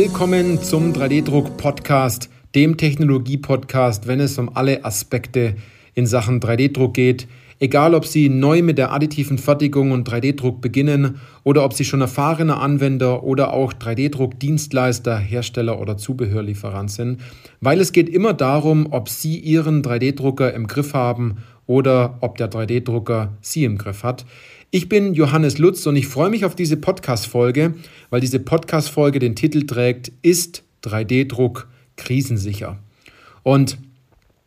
Willkommen zum 3D-Druck-Podcast, dem Technologie-Podcast, wenn es um alle Aspekte in Sachen 3D-Druck geht. Egal, ob Sie neu mit der additiven Fertigung und 3D-Druck beginnen oder ob Sie schon erfahrener Anwender oder auch 3D-Druck-Dienstleister, Hersteller oder Zubehörlieferant sind, weil es geht immer darum, ob Sie Ihren 3D-Drucker im Griff haben oder ob der 3D-Drucker Sie im Griff hat. Ich bin Johannes Lutz und ich freue mich auf diese Podcast-Folge, weil diese Podcast-Folge den Titel trägt, ist 3D-Druck krisensicher? Und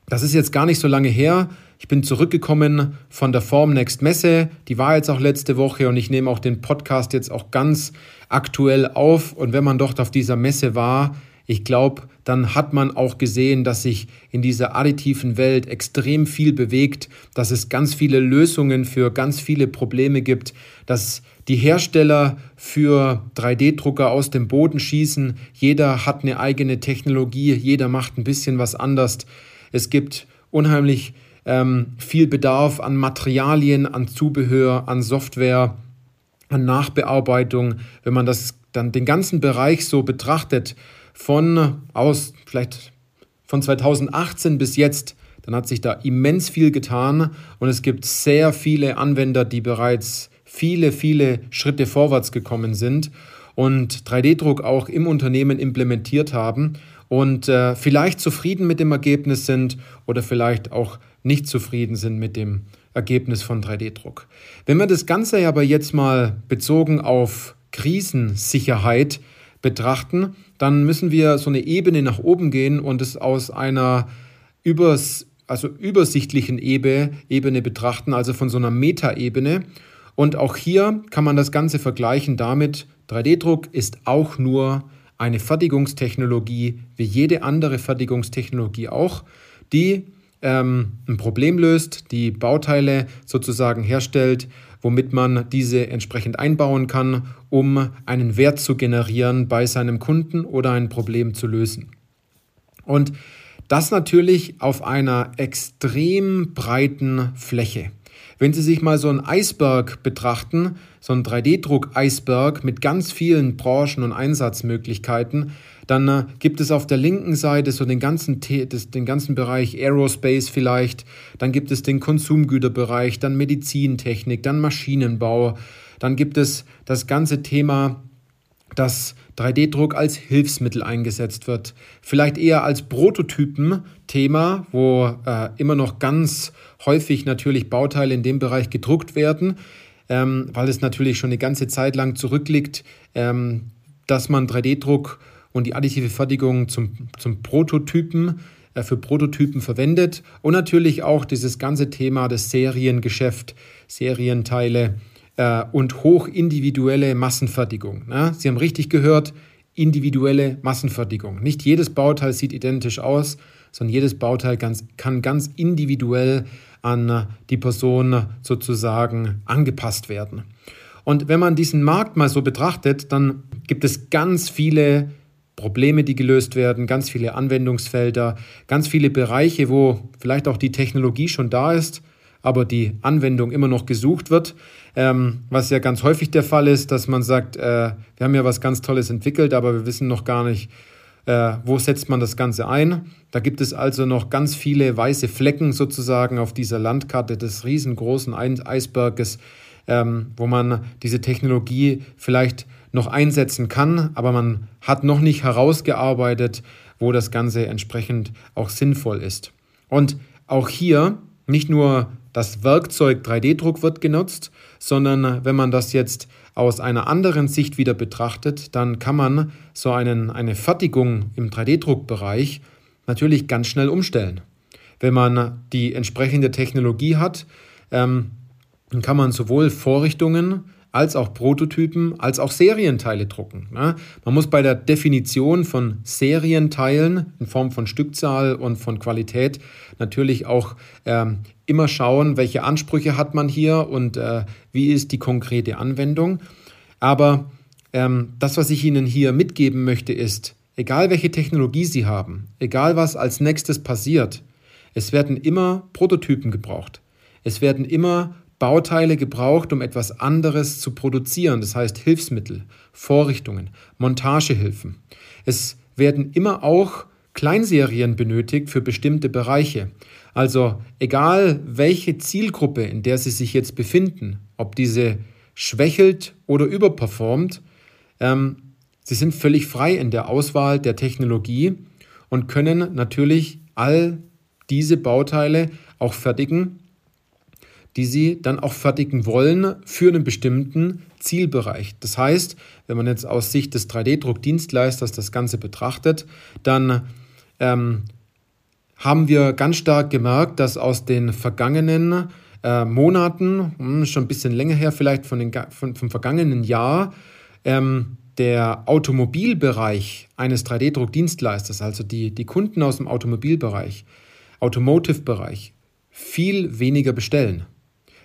das ist jetzt gar nicht so lange her. Ich bin zurückgekommen von der Formnext Messe. Die war jetzt auch letzte Woche und ich nehme auch den Podcast jetzt auch ganz aktuell auf. Und wenn man dort auf dieser Messe war, ich glaube, dann hat man auch gesehen, dass sich in dieser additiven Welt extrem viel bewegt, dass es ganz viele Lösungen für ganz viele Probleme gibt, dass die Hersteller für 3D-Drucker aus dem Boden schießen. Jeder hat eine eigene Technologie, jeder macht ein bisschen was anders. Es gibt unheimlich ähm, viel Bedarf an Materialien, an Zubehör, an Software, an Nachbearbeitung. Wenn man das dann den ganzen Bereich so betrachtet, von aus vielleicht von 2018 bis jetzt, dann hat sich da immens viel getan und es gibt sehr viele Anwender, die bereits viele, viele Schritte vorwärts gekommen sind und 3D-Druck auch im Unternehmen implementiert haben und äh, vielleicht zufrieden mit dem Ergebnis sind oder vielleicht auch nicht zufrieden sind mit dem Ergebnis von 3D-Druck. Wenn wir das Ganze aber jetzt mal bezogen auf Krisensicherheit betrachten, dann müssen wir so eine Ebene nach oben gehen und es aus einer übers, also übersichtlichen Ebene betrachten, also von so einer Metaebene. Und auch hier kann man das Ganze vergleichen damit, 3D-Druck ist auch nur eine Fertigungstechnologie, wie jede andere Fertigungstechnologie auch, die ähm, ein Problem löst, die Bauteile sozusagen herstellt, womit man diese entsprechend einbauen kann, um einen Wert zu generieren bei seinem Kunden oder ein Problem zu lösen. Und das natürlich auf einer extrem breiten Fläche. Wenn Sie sich mal so einen Eisberg betrachten, so einen 3D-Druck-Eisberg mit ganz vielen Branchen und Einsatzmöglichkeiten, dann äh, gibt es auf der linken Seite so den ganzen, den ganzen Bereich Aerospace vielleicht, dann gibt es den Konsumgüterbereich, dann Medizintechnik, dann Maschinenbau, dann gibt es das ganze Thema dass 3D-Druck als Hilfsmittel eingesetzt wird. Vielleicht eher als Prototypen-Thema, wo äh, immer noch ganz häufig natürlich Bauteile in dem Bereich gedruckt werden, ähm, weil es natürlich schon eine ganze Zeit lang zurückliegt, ähm, dass man 3D-Druck und die additive Fertigung zum, zum Prototypen äh, für Prototypen verwendet und natürlich auch dieses ganze Thema des Seriengeschäft, Serienteile äh, und hochindividuelle Massenfertigung. Ne? Sie haben richtig gehört, individuelle Massenfertigung. Nicht jedes Bauteil sieht identisch aus, sondern jedes Bauteil ganz, kann ganz individuell an die Person sozusagen angepasst werden. Und wenn man diesen Markt mal so betrachtet, dann gibt es ganz viele Probleme, die gelöst werden, ganz viele Anwendungsfelder, ganz viele Bereiche, wo vielleicht auch die Technologie schon da ist, aber die Anwendung immer noch gesucht wird. Ähm, was ja ganz häufig der Fall ist, dass man sagt, äh, wir haben ja was ganz Tolles entwickelt, aber wir wissen noch gar nicht, äh, wo setzt man das Ganze ein. Da gibt es also noch ganz viele weiße Flecken sozusagen auf dieser Landkarte des riesengroßen Eisberges, ähm, wo man diese Technologie vielleicht noch einsetzen kann, aber man hat noch nicht herausgearbeitet, wo das Ganze entsprechend auch sinnvoll ist. Und auch hier nicht nur das Werkzeug 3D-Druck wird genutzt, sondern wenn man das jetzt aus einer anderen Sicht wieder betrachtet, dann kann man so einen, eine Fertigung im 3D-Druckbereich natürlich ganz schnell umstellen. Wenn man die entsprechende Technologie hat, ähm, dann kann man sowohl Vorrichtungen als auch Prototypen, als auch Serienteile drucken. Man muss bei der Definition von Serienteilen in Form von Stückzahl und von Qualität natürlich auch ähm, immer schauen, welche Ansprüche hat man hier und äh, wie ist die konkrete Anwendung. Aber ähm, das, was ich Ihnen hier mitgeben möchte, ist, egal welche Technologie Sie haben, egal was als nächstes passiert, es werden immer Prototypen gebraucht. Es werden immer Bauteile gebraucht, um etwas anderes zu produzieren, das heißt Hilfsmittel, Vorrichtungen, Montagehilfen. Es werden immer auch Kleinserien benötigt für bestimmte Bereiche. Also egal welche Zielgruppe, in der Sie sich jetzt befinden, ob diese schwächelt oder überperformt, ähm, Sie sind völlig frei in der Auswahl der Technologie und können natürlich all diese Bauteile auch fertigen, die Sie dann auch fertigen wollen für einen bestimmten Zielbereich. Das heißt, wenn man jetzt aus Sicht des 3D-Druckdienstleisters das Ganze betrachtet, dann ähm, haben wir ganz stark gemerkt, dass aus den vergangenen äh, Monaten, hm, schon ein bisschen länger her vielleicht von den, von, vom vergangenen Jahr, ähm, der Automobilbereich eines 3D-Druckdienstleisters, also die, die Kunden aus dem Automobilbereich, Automotive-Bereich, viel weniger bestellen.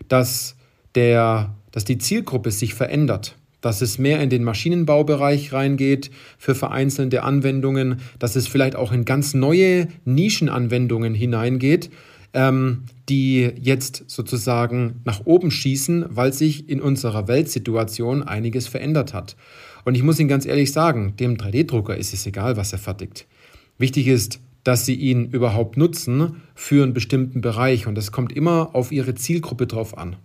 Dass, der, dass die Zielgruppe sich verändert dass es mehr in den Maschinenbaubereich reingeht für vereinzelte Anwendungen, dass es vielleicht auch in ganz neue Nischenanwendungen hineingeht, ähm, die jetzt sozusagen nach oben schießen, weil sich in unserer Weltsituation einiges verändert hat. Und ich muss Ihnen ganz ehrlich sagen, dem 3D-Drucker ist es egal, was er fertigt. Wichtig ist, dass Sie ihn überhaupt nutzen für einen bestimmten Bereich und es kommt immer auf Ihre Zielgruppe drauf an.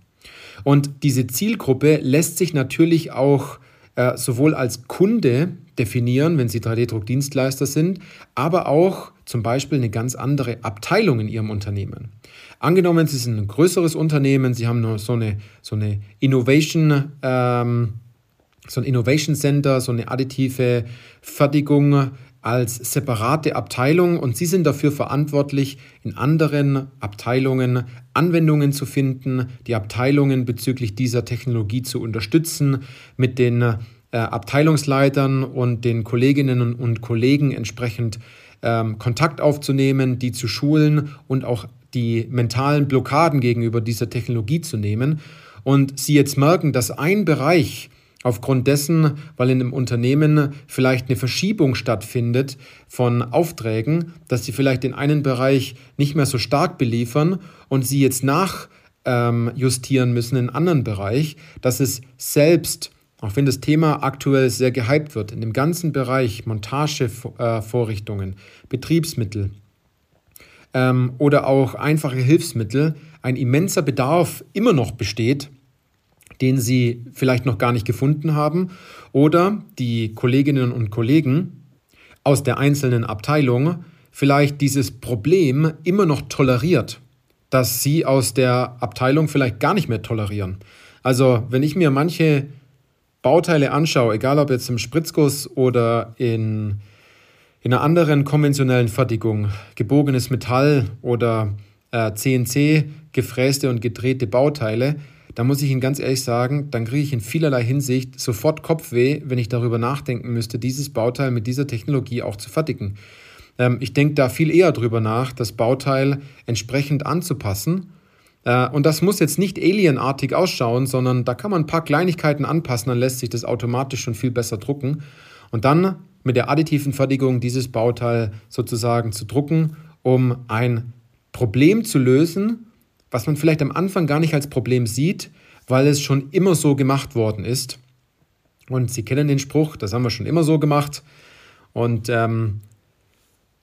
Und diese Zielgruppe lässt sich natürlich auch äh, sowohl als Kunde definieren, wenn Sie 3D-Druckdienstleister sind, aber auch zum Beispiel eine ganz andere Abteilung in Ihrem Unternehmen. Angenommen, Sie sind ein größeres Unternehmen, Sie haben nur so eine, so eine Innovation, ähm, so ein Innovation Center, so eine additive Fertigung als separate Abteilung und Sie sind dafür verantwortlich, in anderen Abteilungen Anwendungen zu finden, die Abteilungen bezüglich dieser Technologie zu unterstützen, mit den äh, Abteilungsleitern und den Kolleginnen und Kollegen entsprechend ähm, Kontakt aufzunehmen, die zu schulen und auch die mentalen Blockaden gegenüber dieser Technologie zu nehmen. Und Sie jetzt merken, dass ein Bereich, Aufgrund dessen, weil in einem Unternehmen vielleicht eine Verschiebung stattfindet von Aufträgen, dass sie vielleicht in einen Bereich nicht mehr so stark beliefern und sie jetzt nachjustieren ähm, müssen in einen anderen Bereich, dass es selbst, auch wenn das Thema aktuell sehr gehypt wird, in dem ganzen Bereich Montagevorrichtungen, Betriebsmittel ähm, oder auch einfache Hilfsmittel, ein immenser Bedarf immer noch besteht den sie vielleicht noch gar nicht gefunden haben oder die Kolleginnen und Kollegen aus der einzelnen Abteilung vielleicht dieses Problem immer noch toleriert, dass sie aus der Abteilung vielleicht gar nicht mehr tolerieren. Also wenn ich mir manche Bauteile anschaue, egal ob jetzt im Spritzguss oder in, in einer anderen konventionellen Fertigung, gebogenes Metall oder äh, CNC, gefräste und gedrehte Bauteile, da muss ich Ihnen ganz ehrlich sagen, dann kriege ich in vielerlei Hinsicht sofort Kopfweh, wenn ich darüber nachdenken müsste, dieses Bauteil mit dieser Technologie auch zu fertigen. Ähm, ich denke da viel eher darüber nach, das Bauteil entsprechend anzupassen. Äh, und das muss jetzt nicht alienartig ausschauen, sondern da kann man ein paar Kleinigkeiten anpassen, dann lässt sich das automatisch schon viel besser drucken. Und dann mit der additiven Fertigung dieses Bauteil sozusagen zu drucken, um ein Problem zu lösen, was man vielleicht am Anfang gar nicht als Problem sieht, weil es schon immer so gemacht worden ist. Und Sie kennen den Spruch, das haben wir schon immer so gemacht. Und ähm,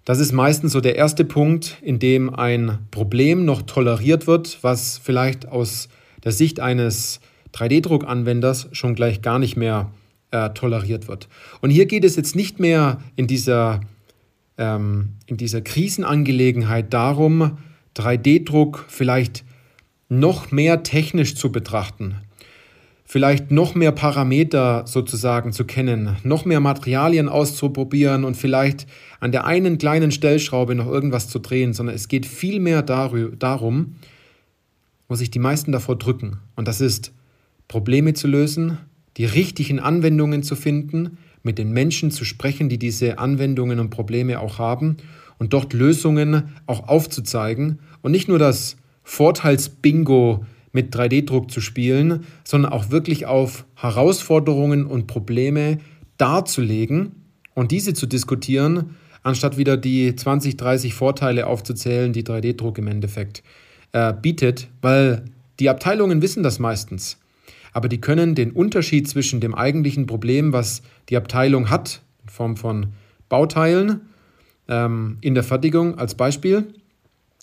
das ist meistens so der erste Punkt, in dem ein Problem noch toleriert wird, was vielleicht aus der Sicht eines 3D-Druckanwenders schon gleich gar nicht mehr äh, toleriert wird. Und hier geht es jetzt nicht mehr in dieser, ähm, in dieser Krisenangelegenheit darum, 3D-Druck vielleicht noch mehr technisch zu betrachten, vielleicht noch mehr Parameter sozusagen zu kennen, noch mehr Materialien auszuprobieren und vielleicht an der einen kleinen Stellschraube noch irgendwas zu drehen, sondern es geht vielmehr darum, wo sich die meisten davor drücken. Und das ist, Probleme zu lösen, die richtigen Anwendungen zu finden, mit den Menschen zu sprechen, die diese Anwendungen und Probleme auch haben und dort Lösungen auch aufzuzeigen und nicht nur das Vorteilsbingo mit 3D-Druck zu spielen, sondern auch wirklich auf Herausforderungen und Probleme darzulegen und diese zu diskutieren, anstatt wieder die 20, 30 Vorteile aufzuzählen, die 3D-Druck im Endeffekt äh, bietet, weil Die Abteilungen wissen das meistens, aber die können den Unterschied zwischen dem eigentlichen Problem, was die Abteilung hat, in Form von Bauteilen ähm, in der Fertigung als Beispiel,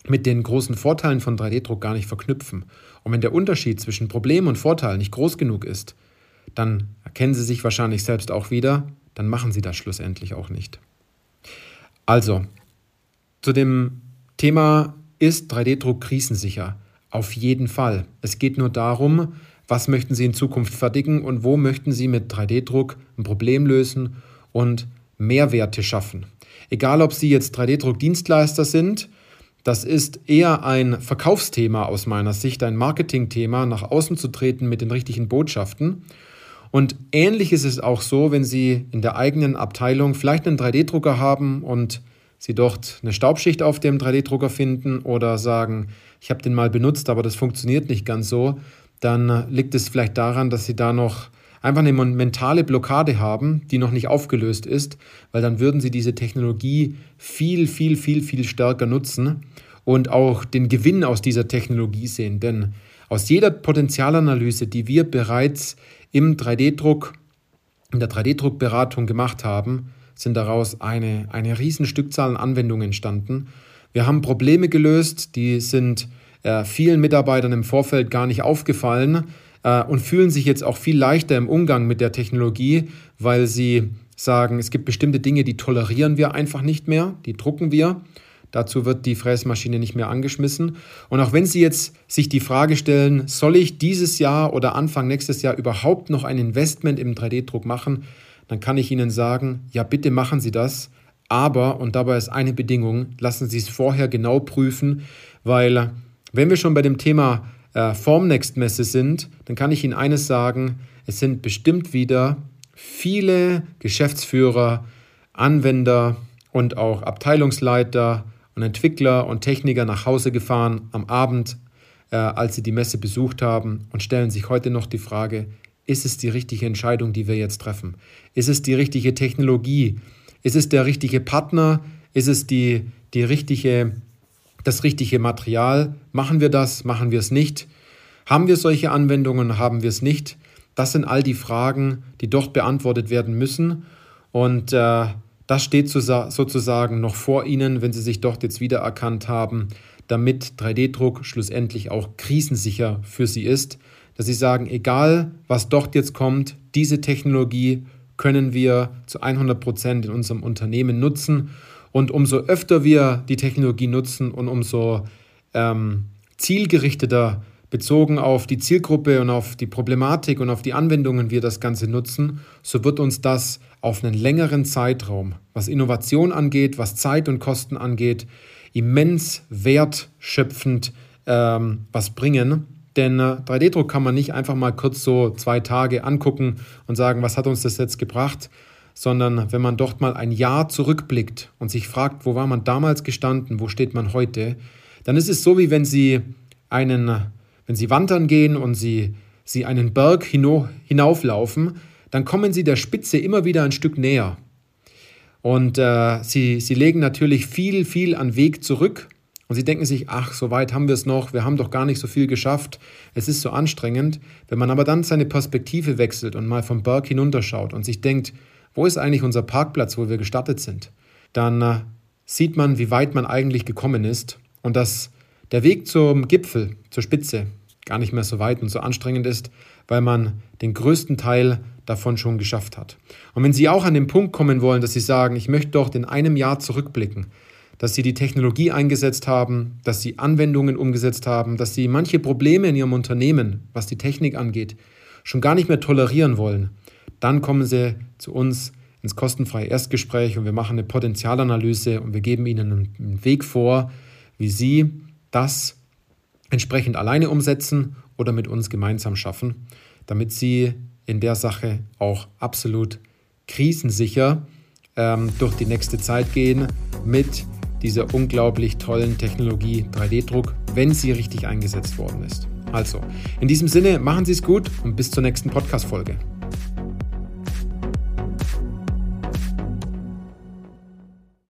mit den großen Vorteilen von 3D-Druck gar nicht verknüpfen. Und wenn der Unterschied zwischen Problem und Vorteil nicht groß genug ist, dann erkennen Sie sich wahrscheinlich selbst auch wieder, dann machen Sie das schlussendlich auch nicht. Also, zu dem Thema, ist 3D-Druck krisensicher? Auf jeden Fall. Es geht nur darum, was möchten Sie in Zukunft fertigen und wo möchten Sie mit 3D-Druck ein Problem lösen und Mehrwerte schaffen. Egal, ob Sie jetzt 3D-Druck-Dienstleister sind, das ist eher ein Verkaufsthema aus meiner Sicht, ein Marketingthema, nach außen zu treten mit den richtigen Botschaften. Und ähnlich ist es auch so, wenn Sie in der eigenen Abteilung vielleicht einen 3D-Drucker haben und Sie dort eine Staubschicht auf dem 3D-Drucker finden oder sagen, ich habe den mal benutzt, aber das funktioniert nicht ganz so, dann liegt es vielleicht daran, dass Sie da noch einfach eine mentale Blockade haben, die noch nicht aufgelöst ist, weil dann würden sie diese Technologie viel, viel, viel, viel stärker nutzen und auch den Gewinn aus dieser Technologie sehen. Denn aus jeder Potenzialanalyse, die wir bereits im 3D-Druck, in der 3D-Druckberatung gemacht haben, sind daraus eine, eine riesen Stückzahl an Anwendungen entstanden. Wir haben Probleme gelöst, die sind äh, vielen Mitarbeitern im Vorfeld gar nicht aufgefallen äh, und fühlen sich jetzt auch viel leichter im Umgang mit der Technologie, weil sie sagen, es gibt bestimmte Dinge, die tolerieren wir einfach nicht mehr, die drucken wir. Dazu wird die Fräsmaschine nicht mehr angeschmissen. Und auch wenn Sie jetzt sich die Frage stellen, soll ich dieses Jahr oder Anfang nächstes Jahr überhaupt noch ein Investment im 3D-Druck machen, dann kann ich Ihnen sagen, ja bitte machen Sie das. Aber, und dabei ist eine Bedingung, lassen Sie es vorher genau prüfen, weil wenn wir schon bei dem Thema äh, Formnext-Messe sind, dann kann ich Ihnen eines sagen, es sind bestimmt wieder viele Geschäftsführer, Anwender und auch Abteilungsleiter und Entwickler und Techniker nach Hause gefahren am Abend, äh, als sie die Messe besucht haben und stellen sich heute noch die Frage, ist es die richtige Entscheidung, die wir jetzt treffen? Ist es die richtige Technologie? Ist es der richtige Partner? Ist es die, die richtige das richtige Material? Machen wir das? Machen wir es nicht? Haben wir solche Anwendungen? Haben wir es nicht? Das sind all die Fragen, die dort beantwortet werden müssen. Und äh, das steht sozusagen noch vor Ihnen, wenn Sie sich dort jetzt wiedererkannt haben, damit 3D-Druck schlussendlich auch krisensicher für Sie ist. Dass Sie sagen, egal was dort jetzt kommt, diese Technologie können wir zu 100 Prozent in unserem Unternehmen nutzen und umso öfter wir die Technologie nutzen und umso ähm, zielgerichteter bezogen auf die Zielgruppe und auf die Problematik und auf die Anwendungen wir das Ganze nutzen, so wird uns das auf einen längeren Zeitraum, was Innovation angeht, was Zeit und Kosten angeht, immens wertschöpfend ähm, was bringen. Denn äh, 3D-Druck kann man nicht einfach mal kurz so zwei Tage angucken und sagen, was hat uns das jetzt gebracht, sondern wenn man dort mal ein Jahr zurückblickt und sich fragt, wo war man damals gestanden, wo steht man heute, dann ist es so, wie wenn Sie einen, wenn Sie wandern gehen und Sie, Sie einen Berg hinauflaufen, dann kommen Sie der Spitze immer wieder ein Stück näher. Und äh, Sie, Sie legen natürlich viel, viel an Weg zurück. Und Sie denken sich, ach, so weit haben wir es noch, wir haben doch gar nicht so viel geschafft, es ist so anstrengend. Wenn man aber dann seine Perspektive wechselt und mal vom Berg hinunterschaut und sich denkt, wo ist eigentlich unser Parkplatz, wo wir gestartet sind, dann äh, sieht man, wie weit man eigentlich gekommen ist und dass der Weg zum Gipfel, zur Spitze, gar nicht mehr so weit und so anstrengend ist, weil man den größten Teil davon schon geschafft hat. Und wenn Sie auch an den Punkt kommen wollen, dass Sie sagen, ich möchte doch in einem Jahr zurückblicken, dass Sie die Technologie eingesetzt haben, dass Sie Anwendungen umgesetzt haben, dass Sie manche Probleme in Ihrem Unternehmen, was die Technik angeht, schon gar nicht mehr tolerieren wollen, dann kommen Sie zu uns ins kostenfreie Erstgespräch und wir machen eine Potenzialanalyse und wir geben Ihnen einen Weg vor, wie Sie das entsprechend alleine umsetzen oder mit uns gemeinsam schaffen, damit Sie in der Sache auch absolut krisensicher ähm, durch die nächste Zeit gehen mit dieser unglaublich tollen Technologie 3D-Druck, wenn sie richtig eingesetzt worden ist. Also, in diesem Sinne, machen Sie es gut und bis zur nächsten Podcast-Folge.